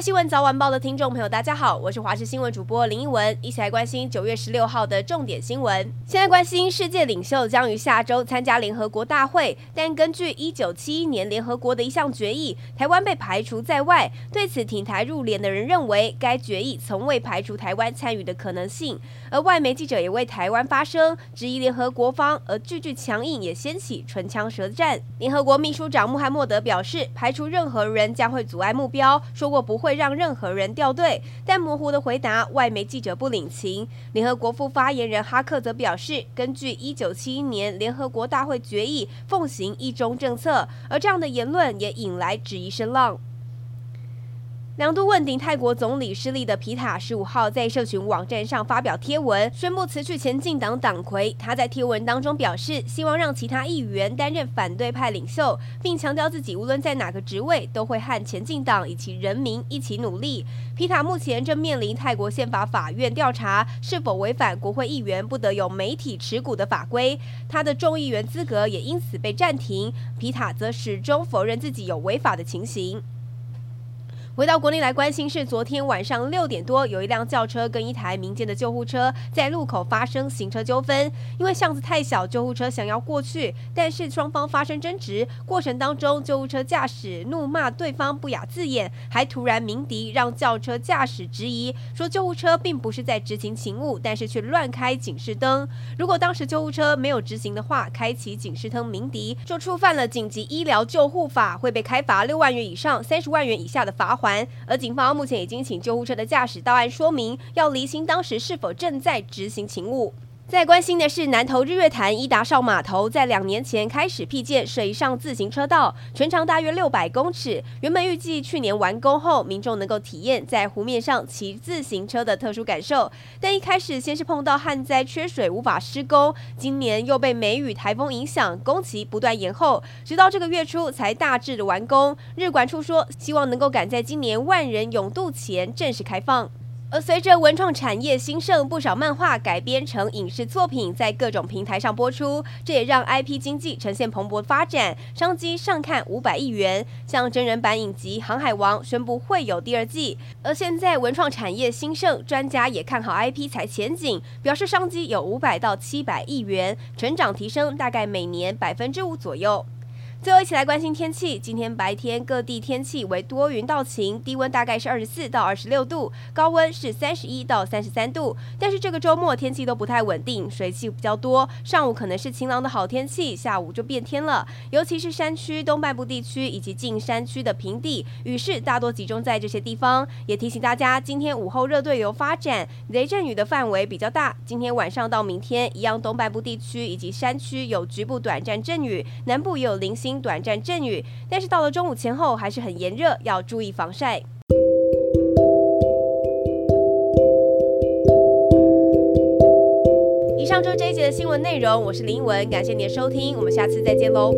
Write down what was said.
新闻早晚报的听众朋友，大家好，我是华视新闻主播林一文，一起来关心九月十六号的重点新闻。现在关心世界领袖将于下周参加联合国大会，但根据一九七一年联合国的一项决议，台湾被排除在外。对此挺台入联的人认为，该决议从未排除台湾参与的可能性。而外媒记者也为台湾发声，质疑联合国方，而句句强硬，也掀起唇枪舌战。联合国秘书长穆罕默德表示，排除任何人将会阻碍目标，说过不会会让任何人掉队。但模糊的回答，外媒记者不领情。联合国副发言人哈克则表示，根据一九七一年联合国大会决议，奉行一中政策，而这样的言论也引来质疑声浪。两度问鼎泰国总理失利的皮塔十五号在社群网站上发表贴文，宣布辞去前进党党魁。他在贴文当中表示，希望让其他议员担任反对派领袖，并强调自己无论在哪个职位都会和前进党以及人民一起努力。皮塔目前正面临泰国宪法法院调查，是否违反国会议员不得有媒体持股的法规，他的众议员资格也因此被暂停。皮塔则始终否认自己有违法的情形。回到国内来关心，是昨天晚上六点多，有一辆轿车跟一台民间的救护车在路口发生行车纠纷，因为巷子太小，救护车想要过去，但是双方发生争执，过程当中救护车驾驶怒骂对方不雅字眼，还突然鸣笛，让轿车驾驶质疑说救护车并不是在执行勤务，但是却乱开警示灯。如果当时救护车没有执行的话，开启警示灯鸣笛，就触犯了紧急医疗救护法，会被开罚六万元以上三十万元以下的罚款而警方目前已经请救护车的驾驶到案说明，要厘清当时是否正在执行勤务。再关心的是，南投日月潭伊达少码头在两年前开始辟建水上自行车道，全长大约六百公尺。原本预计去年完工后，民众能够体验在湖面上骑自行车的特殊感受。但一开始先是碰到旱灾缺水，无法施工。今年又被梅雨台风影响，工期不断延后，直到这个月初才大致的完工。日管处说，希望能够赶在今年万人泳渡前正式开放。而随着文创产业兴盛，不少漫画改编成影视作品，在各种平台上播出，这也让 IP 经济呈现蓬勃发展，商机上看五百亿元。像真人版影集《航海王》宣布会有第二季，而现在文创产业兴盛，专家也看好 IP 财前景，表示商机有五百到七百亿元，成长提升大概每年百分之五左右。最后一起来关心天气。今天白天各地天气为多云到晴，低温大概是二十四到二十六度，高温是三十一到三十三度。但是这个周末天气都不太稳定，水汽比较多。上午可能是晴朗的好天气，下午就变天了。尤其是山区、东半部地区以及近山区的平地，雨势大多集中在这些地方。也提醒大家，今天午后热对流发展，雷阵雨的范围比较大。今天晚上到明天，一样东半部地区以及山区有局部短暂阵雨，南部也有零星。短暂阵雨，但是到了中午前后还是很炎热，要注意防晒。以上就是这一节的新闻内容，我是林文，感谢你的收听，我们下次再见喽。